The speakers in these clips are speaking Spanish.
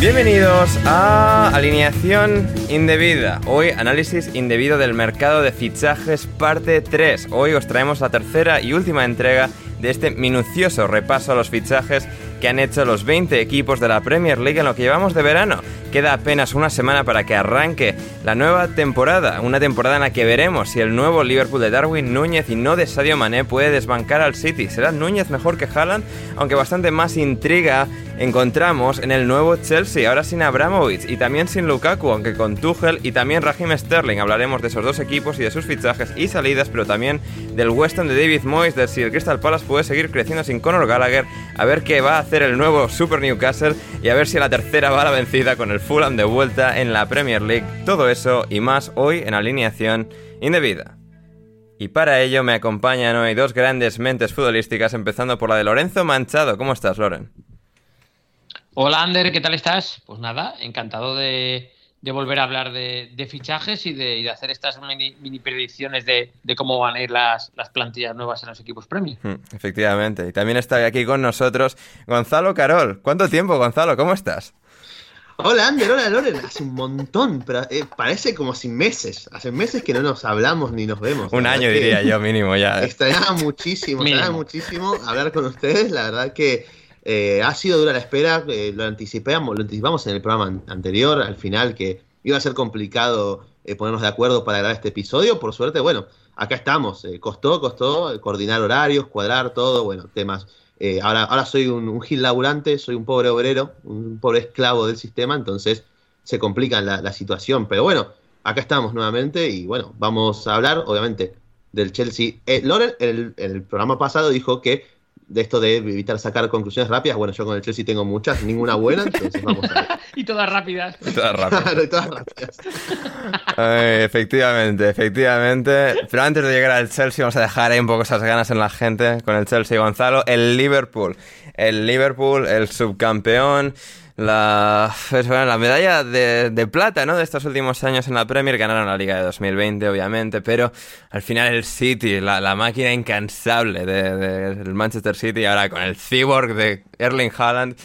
Bienvenidos a Alineación Indebida. Hoy análisis indebido del mercado de fichajes parte 3. Hoy os traemos la tercera y última entrega de este minucioso repaso a los fichajes que han hecho los 20 equipos de la Premier League en lo que llevamos de verano. Queda apenas una semana para que arranque la nueva temporada, una temporada en la que veremos si el nuevo Liverpool de Darwin Núñez y no de Sadio Mané puede desbancar al City. ¿Será Núñez mejor que Haaland? Aunque bastante más intriga encontramos en el nuevo Chelsea, ahora sin Abramovich y también sin Lukaku, aunque con Tuchel y también Raheem Sterling. Hablaremos de esos dos equipos y de sus fichajes y salidas, pero también del West Ham de David Moyes, de si el Crystal Palace puede seguir creciendo sin Conor Gallagher, a ver qué va a hacer el nuevo Super Newcastle y a ver si la tercera va a la vencida con el Fulham de vuelta en la Premier League. Todo eso y más hoy en alineación indebida. Y para ello me acompañan hoy dos grandes mentes futbolísticas, empezando por la de Lorenzo Manchado. ¿Cómo estás, Loren? Hola, Ander, ¿qué tal estás? Pues nada, encantado de, de volver a hablar de, de fichajes y de, y de, hacer estas mini, mini predicciones de, de, cómo van a ir las, las, plantillas nuevas en los equipos Premier. Hmm, efectivamente. Y también está aquí con nosotros Gonzalo Carol. ¿Cuánto tiempo, Gonzalo? ¿Cómo estás? Hola, Ander, hola, Loren. Hace un montón, pero eh, parece como sin meses. Hace meses que no nos hablamos ni nos vemos. Un año diría yo, mínimo ya. Extrañaba muchísimo, extrañaba muchísimo hablar con ustedes. La verdad que eh, ha sido dura la espera, eh, lo, anticipamos, lo anticipamos en el programa anterior, al final, que iba a ser complicado eh, ponernos de acuerdo para grabar este episodio. Por suerte, bueno, acá estamos. Eh, costó, costó coordinar horarios, cuadrar todo, bueno, temas. Eh, ahora, ahora soy un, un, gil laburante, soy un pobre obrero, un pobre esclavo del sistema, entonces se complica la, la situación. Pero bueno, acá estamos nuevamente y bueno, vamos a hablar, obviamente, del Chelsea. Loren, en el, el programa pasado dijo que de esto de evitar sacar conclusiones rápidas. Bueno, yo con el Chelsea tengo muchas, ninguna buena, entonces vamos a ver. y todas rápidas. Y todas rápidas. claro, y todas rápidas. Ay, efectivamente, efectivamente. Pero antes de llegar al Chelsea, vamos a dejar ahí un poco esas ganas en la gente con el Chelsea Gonzalo. El Liverpool. El Liverpool, el subcampeón. La, pues bueno, la medalla de, de, plata ¿no? de estos últimos años en la Premier ganaron la Liga de 2020 obviamente pero al final el City la, la máquina incansable del de, de Manchester City ahora con el cyborg de Erling Haaland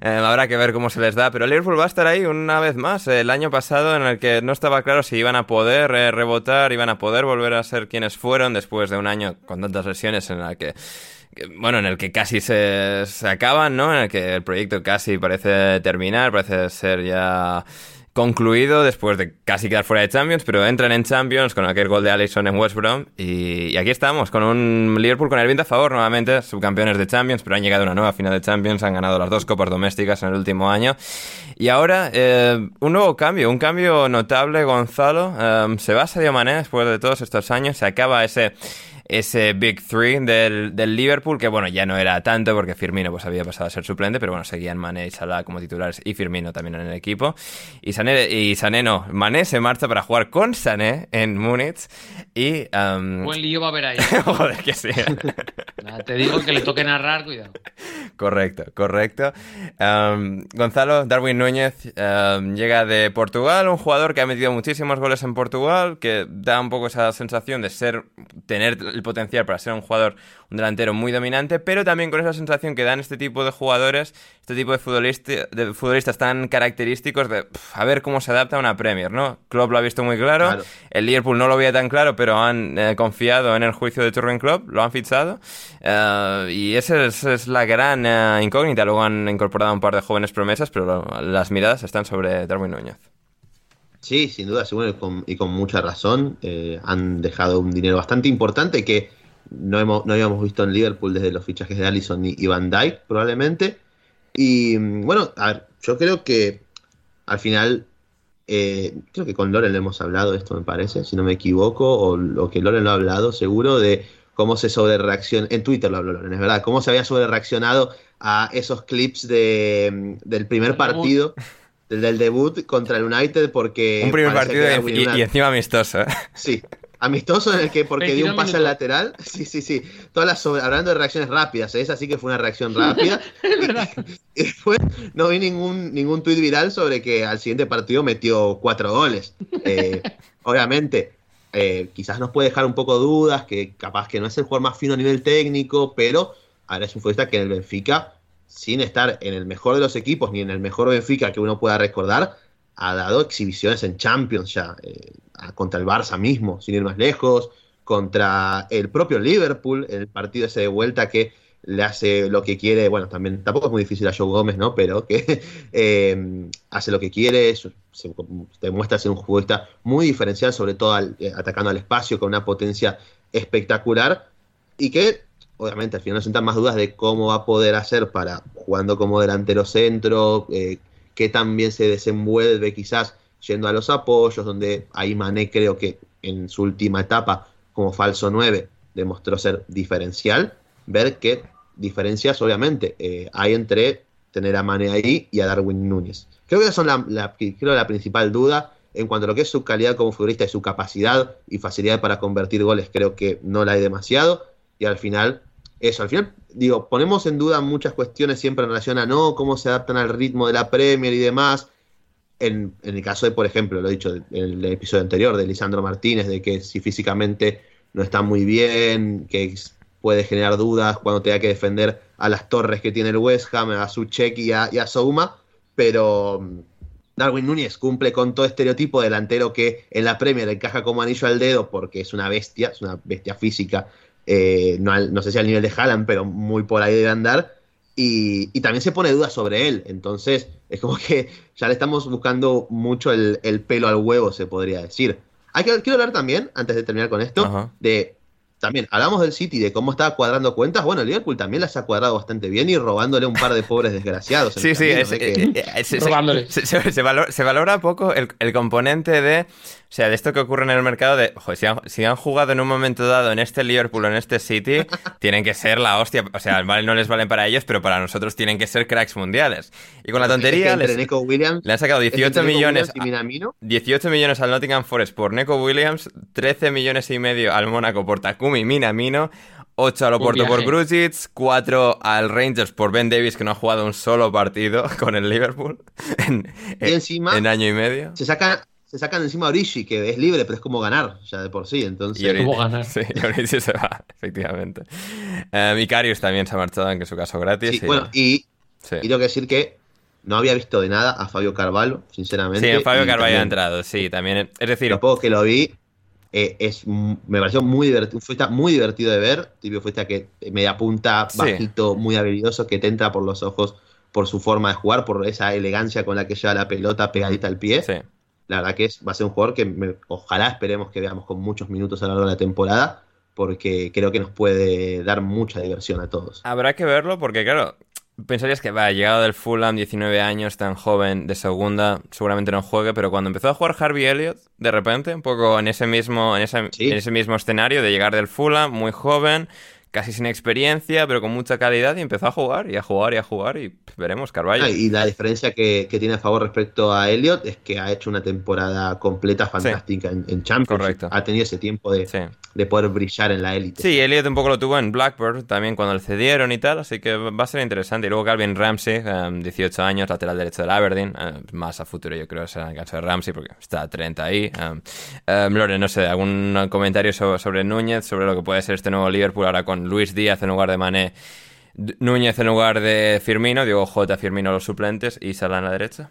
eh, habrá que ver cómo se les da pero el Liverpool va a estar ahí una vez más el año pasado en el que no estaba claro si iban a poder eh, rebotar iban a poder volver a ser quienes fueron después de un año con tantas lesiones en la que bueno, en el que casi se, se, acaban, ¿no? En el que el proyecto casi parece terminar, parece ser ya concluido después de casi quedar fuera de Champions, pero entran en Champions con aquel gol de Alisson en West Brom y, y, aquí estamos, con un Liverpool con el viento a favor nuevamente, subcampeones de Champions, pero han llegado a una nueva final de Champions, han ganado las dos copas domésticas en el último año y ahora eh, un nuevo cambio, un cambio notable, Gonzalo, eh, se va Sadio Mané después de todos estos años, se acaba ese ese Big Three del, del, Liverpool, que bueno, ya no era tanto porque Firmino pues había pasado a ser suplente, pero bueno, seguían Mané y Salah como titulares y Firmino también en el equipo. Y Sané, y Sané no, Mané se marcha para jugar con Sané en Múnich y... Um... Buen lío va a haber ahí. Joder, que sí. te digo que le toque narrar, cuidado. Correcto, correcto. Um, Gonzalo, Darwin Núñez um, llega de Portugal, un jugador que ha metido muchísimos goles en Portugal, que da un poco esa sensación de ser, tener el potencial para ser un jugador, un delantero muy dominante, pero también con esa sensación que dan este tipo de jugadores, este tipo de, de futbolistas tan característicos de a ver cómo se adapta a una Premier, ¿no? Klopp lo ha visto muy claro, el Liverpool no lo veía tan claro, pero han eh, confiado en el juicio de Turgen Klopp, lo han fichado, uh, y esa es, la gran uh, incógnita. Luego han incorporado un par de jóvenes promesas, pero las miradas están sobre Darwin Núñez. Sí, sin duda, seguro y con, mucha razón. Eh, han dejado un dinero bastante importante que no, hemos, no habíamos visto en Liverpool desde los fichajes de Allison y Van Dyke, probablemente. Y bueno, a ver, yo creo que al final, eh, creo que con Loren le hemos hablado esto, me parece, si no me equivoco, o lo que Loren lo ha hablado, seguro, de cómo se sobrereaccionó, en Twitter lo habló Loren, es verdad, cómo se había sobrereaccionado a esos clips de, del primer partido. Del, debut contra el United porque... Un primer partido y, encima amistoso. ¿eh? Sí, amistoso en el que porque dio un pase al lateral. Sí, sí, sí. Todas las hablando de reacciones rápidas, ¿eh? esa sí que fue una reacción rápida. y, después no vi ningún, ningún tuit viral sobre que al siguiente partido metió cuatro goles. Eh, obviamente, eh, quizás nos puede dejar un poco dudas, que capaz que no es el jugador más fino a nivel técnico, pero ahora es un futbolista que en el Benfica, sin estar en el mejor de los equipos, ni en el mejor Benfica que uno pueda recordar, ha dado exhibiciones en Champions ya, eh, contra el Barça mismo, sin ir más lejos, contra el propio Liverpool, el partido ese de vuelta que le hace lo que quiere, bueno, también tampoco es muy difícil a Joe Gómez, ¿no? Pero que eh, hace lo que quiere, se, demuestra ser un futbolista muy diferencial, sobre todo eh, atacando al espacio con una potencia espectacular y que obviamente al final nos sentan más dudas de cómo va a poder hacer para jugando como delantero centro, eh, que también se desenvuelve quizás yendo a los apoyos, donde ahí Mané creo que en su última etapa como falso 9 demostró ser diferencial, ver que diferencias, obviamente, eh, hay entre tener a Mane ahí y a Darwin Núñez. Creo que son la, creo la principal duda en cuanto a lo que es su calidad como futbolista y su capacidad y facilidad para convertir goles, creo que no la hay demasiado. Y al final, eso, al final, digo, ponemos en duda muchas cuestiones siempre en relación a no, cómo se adaptan al ritmo de la Premier y demás. En, el caso de, por ejemplo, lo he dicho en el episodio anterior de Lisandro Martínez, de que si físicamente no está muy bien, que puede generar dudas cuando tenga que defender a las torres que tiene el West Ham, a Suchek y a, y a Souma, pero mm, Darwin Núñez cumple con todo estereotipo delantero que en la Premier encaja como anillo al dedo porque es una bestia, es una bestia física, eh, no, sé si al nivel de Haaland, pero muy por ahí debe andar. Y, también se pone dudas sobre él. Entonces, es como que ya le estamos buscando mucho el, pelo al huevo, se podría decir. Hay que, quiero hablar también, antes de terminar con esto, de también hablamos del City, de cómo estaba cuadrando cuentas. Bueno, el Liverpool también las ha cuadrado bastante bien y robándole un par de pobres desgraciados. Sí, sí, se, valora, poco el, el, componente de o sea, de esto que ocurre en el mercado de, si, han, jugado en un momento dado en este Liverpool o en este City, tienen que ser la hostia. O sea, vale, no les valen para ellos, pero para nosotros tienen que ser cracks mundiales. Y con la tontería les, le han sacado 18 millones, 18 millones al Nottingham Forest por Neko Williams, 13 millones y medio al Mónaco por Takumi Minamino, 8 al Oporto por Grujic, 4 al Rangers por Ben Davis, que no ha jugado un solo partido con el Liverpool en, en año y medio. Se saca se sacan encima a Orishi, que es libre, pero es como ganar, ya de por sí. Entonces... Y ¿Cómo ganar? Sí, Orishi se va, efectivamente. Eh, también se ha marchado, en su caso gratis. y... bueno, y, tengo que decir que no había visto de nada a Fabio Carvalho, sinceramente. Sí, Fabio Carvalho ha entrado, sí, también. Es decir, lo poco que lo vi, eh, es, me pareció muy divertido, fue muy divertido de ver, tipo fue que media punta, bajito, muy habilidoso, que te entra por los ojos por su forma de jugar, por esa elegancia con la que lleva la pelota pegadita al pie. Sí la verdad que es, va a ser un jugador que ojalá esperemos que veamos con muchos minutos a lo largo de la temporada, porque creo que nos puede dar mucha diversión a todos. Habrá que verlo porque, claro, pensarías que, va, llegado del Fulham, 19 años, tan joven, de segunda, seguramente no juegue, pero cuando empezó a jugar Harvey Elliott, de repente, un poco en ese mismo, en ese, en ese mismo escenario de llegar del Fulham, muy joven, casi sin experiencia, pero con mucha calidad, y empezó a jugar, y a jugar, y a jugar, y veremos, Carvalho. Ah, y la diferencia que, tiene a favor respecto a Elliot es que ha hecho una temporada completa fantástica en, en, Champions. Correcto. Ha tenido ese tiempo de, de poder brillar en la élite. Sí, Elliot un poco lo tuvo en Blackburn también cuando le cedieron y tal, así que va a ser interesante. Y luego Calvin Ramsey, 18 em, años, lateral derecho del Aberdeen, em, más a futuro yo creo será el caso de Ramsey porque está a 30 ahí. Um, Lore, no sé, algún comentario sobre, sobre Núñez, sobre lo que puede ser este nuevo Liverpool ahora con Luis Díaz en lugar de Mané. Núñez en lugar de Firmino, digo J. Firmino los suplentes y Salah en la derecha.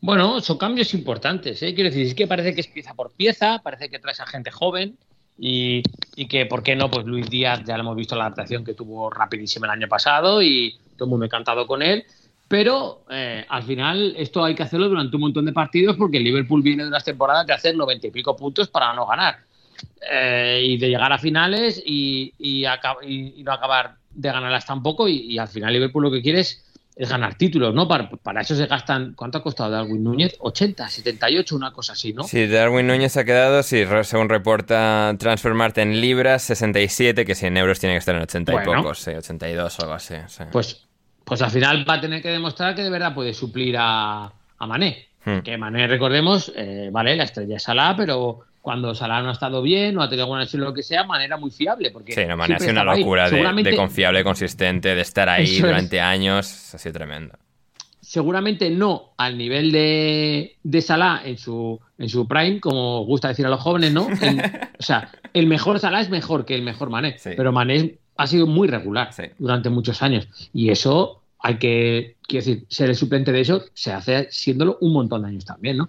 Bueno, son cambios importantes, ¿eh? Quiero decir, es que parece que es pieza por pieza, parece que traes a gente joven y, que, ¿por qué no? Pues Luis Díaz, ya lo hemos visto la adaptación que tuvo rapidísima el año pasado y el mundo encantado con él. Pero eh, al final esto hay que hacerlo durante un montón de partidos porque el Liverpool viene de unas temporadas de hacer noventa y pico puntos para no ganar. Eh, y de llegar a finales y, y, no acabar de ganarlas tampoco. Y, y al final Liverpool lo que quiere es es ganar títulos, ¿no? Para, para, eso se gastan. ¿Cuánto ha costado Darwin Núñez? 80, 78, una cosa así, ¿no? Sí, Darwin Núñez ha quedado, sí, según reporta Transfermarkt en libras, 67, que si en euros tiene que estar en 80 y pocos, sí, 82 o algo así. Pues, pues al final va a tener que demostrar que de verdad puede suplir a, a Mané. Hmm. Que Mané, recordemos, eh, vale, la estrella es Salah, pero cuando Salah no ha estado bien o ha tenido alguna lesión o lo que sea, manera muy fiable. Porque sí, no, Mané ha sido una locura de, confiable, consistente, de estar ahí durante años, ha sido tremendo. Seguramente no al nivel de, de Salah en su, en su prime, como gusta decir a los jóvenes, ¿no? o sea, el mejor Salah es mejor que el mejor Mané, pero Mané ha sido muy regular durante muchos años. Y eso hay que, quiero decir, ser el suplente de eso se hace siéndolo un montón de años también, ¿no?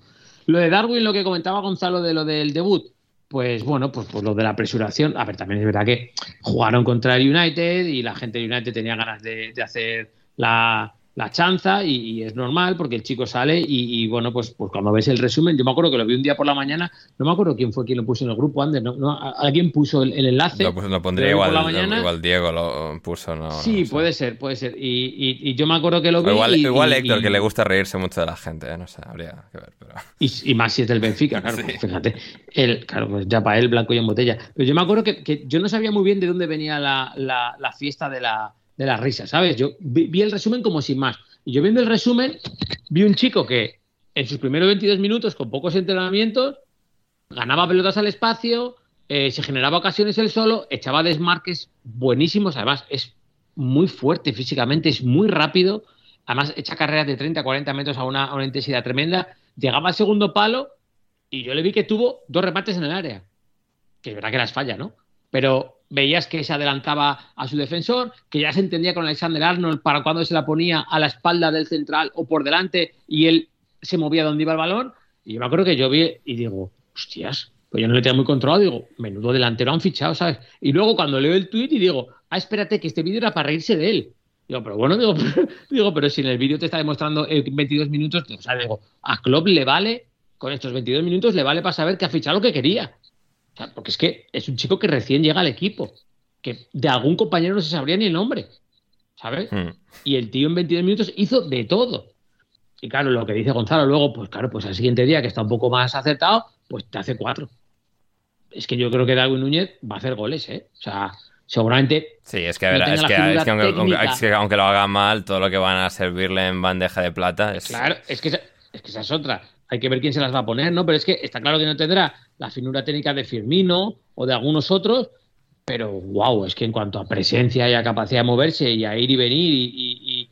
Lo de Darwin, lo que comentaba Gonzalo de lo del debut, pues bueno, pues, pues lo de la apresuración. A ver, también es verdad que jugaron contra el United y la gente del United tenía ganas de hacer la, la chanza y, es normal porque el chico sale y, bueno, pues, pues cuando ves el resumen, yo me acuerdo que lo vi un día por la mañana, no me acuerdo quién fue quien lo puso en el grupo, Ander, ¿no? alguien puso el, enlace. Lo, lo pondría igual, igual Diego lo puso, ¿no? Sí, puede ser, puede ser. Y, yo me acuerdo que lo vi. igual, igual Héctor, que le gusta reírse mucho de la gente, ¿eh? no sé, habría que ver. Pero... Y, más si es del Benfica, claro, fíjate. El, claro, pues ya para él, blanco y en botella. Pero yo me acuerdo que, yo no sabía muy bien de dónde venía la, la fiesta de la de la risa, ¿sabes? Yo vi, el resumen como sin más. Y yo viendo el resumen, vi un chico que en sus primeros 22 minutos, con pocos entrenamientos, ganaba pelotas al espacio, eh, se generaba ocasiones él solo, echaba desmarques buenísimos, además es muy fuerte físicamente, es muy rápido, además echa carreras de 30 40 metros a una, a una intensidad tremenda, llegaba al segundo palo y yo le vi que tuvo dos remates en el área, que es verdad que las falla, ¿no? Pero veías que se adelantaba a su defensor, que ya se entendía con Alexander Arnold para cuando se la ponía a la espalda del central o por delante y él se movía donde iba el balón. Y yo me acuerdo que yo vi y digo, hostias, pues yo no le tenía muy controlado, digo, menudo delantero han fichado, ¿sabes? Y luego cuando leo el tuit y digo, ah, espérate, que este vídeo era para reírse de él. Digo, pero bueno, digo, digo pero si en el vídeo te está demostrando 22 minutos, o sea, digo, a Klopp le vale, con estos 22 minutos le vale para saber que ha fichado lo que quería porque es que es un chico que recién llega al equipo, que de algún compañero no se sabría ni el nombre, ¿sabes? Hmm. Y el tío en 22 minutos hizo de todo. Y claro, lo que dice Gonzalo luego, pues claro, pues al siguiente día que está un poco más acertado, pues te hace cuatro. Es que yo creo que Darwin Núñez va a hacer goles, ¿eh? O sea, seguramente. Sí, es que, a ver, es, que, aunque, lo haga mal, todo lo que van a servirle en bandeja de plata es. Claro, es que, es que esa es otra. Hay que ver quién se las va a poner, ¿no? Pero es que está claro que no tendrá la finura técnica de Firmino o de algunos otros, pero wow, es que en cuanto a presencia y a capacidad de moverse y a ir y venir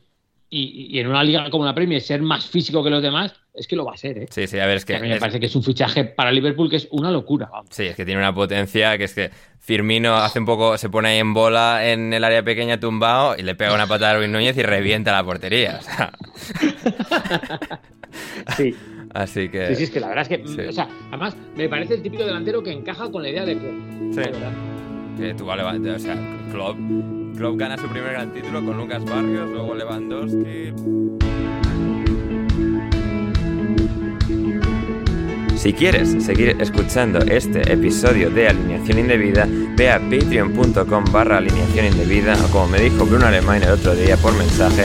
y, en una liga como la Premier ser más físico que los demás, es que lo va a ser, ¿eh? Sí, sí, a ver, es que... a mí me parece que es un fichaje para Liverpool que es una locura. Sí, es que tiene una potencia que es que Firmino hace un poco, se pone ahí en bola en el área pequeña tumbado y le pega una patada a Ruiz Núñez y revienta la portería. sí. Así que. Sí, sí, es que la verdad es que. O sea, además, me parece el típico delantero que encaja con la idea de Klopp. Sí. Que tú vale, o sea, Klopp, Klopp gana su primer gran título con Lucas Barrios, luego Lewandowski. Si quieres seguir escuchando este episodio de Alineación Indebida, ve a patreon.com barra alineación indebida o como me dijo Bruno Alemán el otro día por mensaje,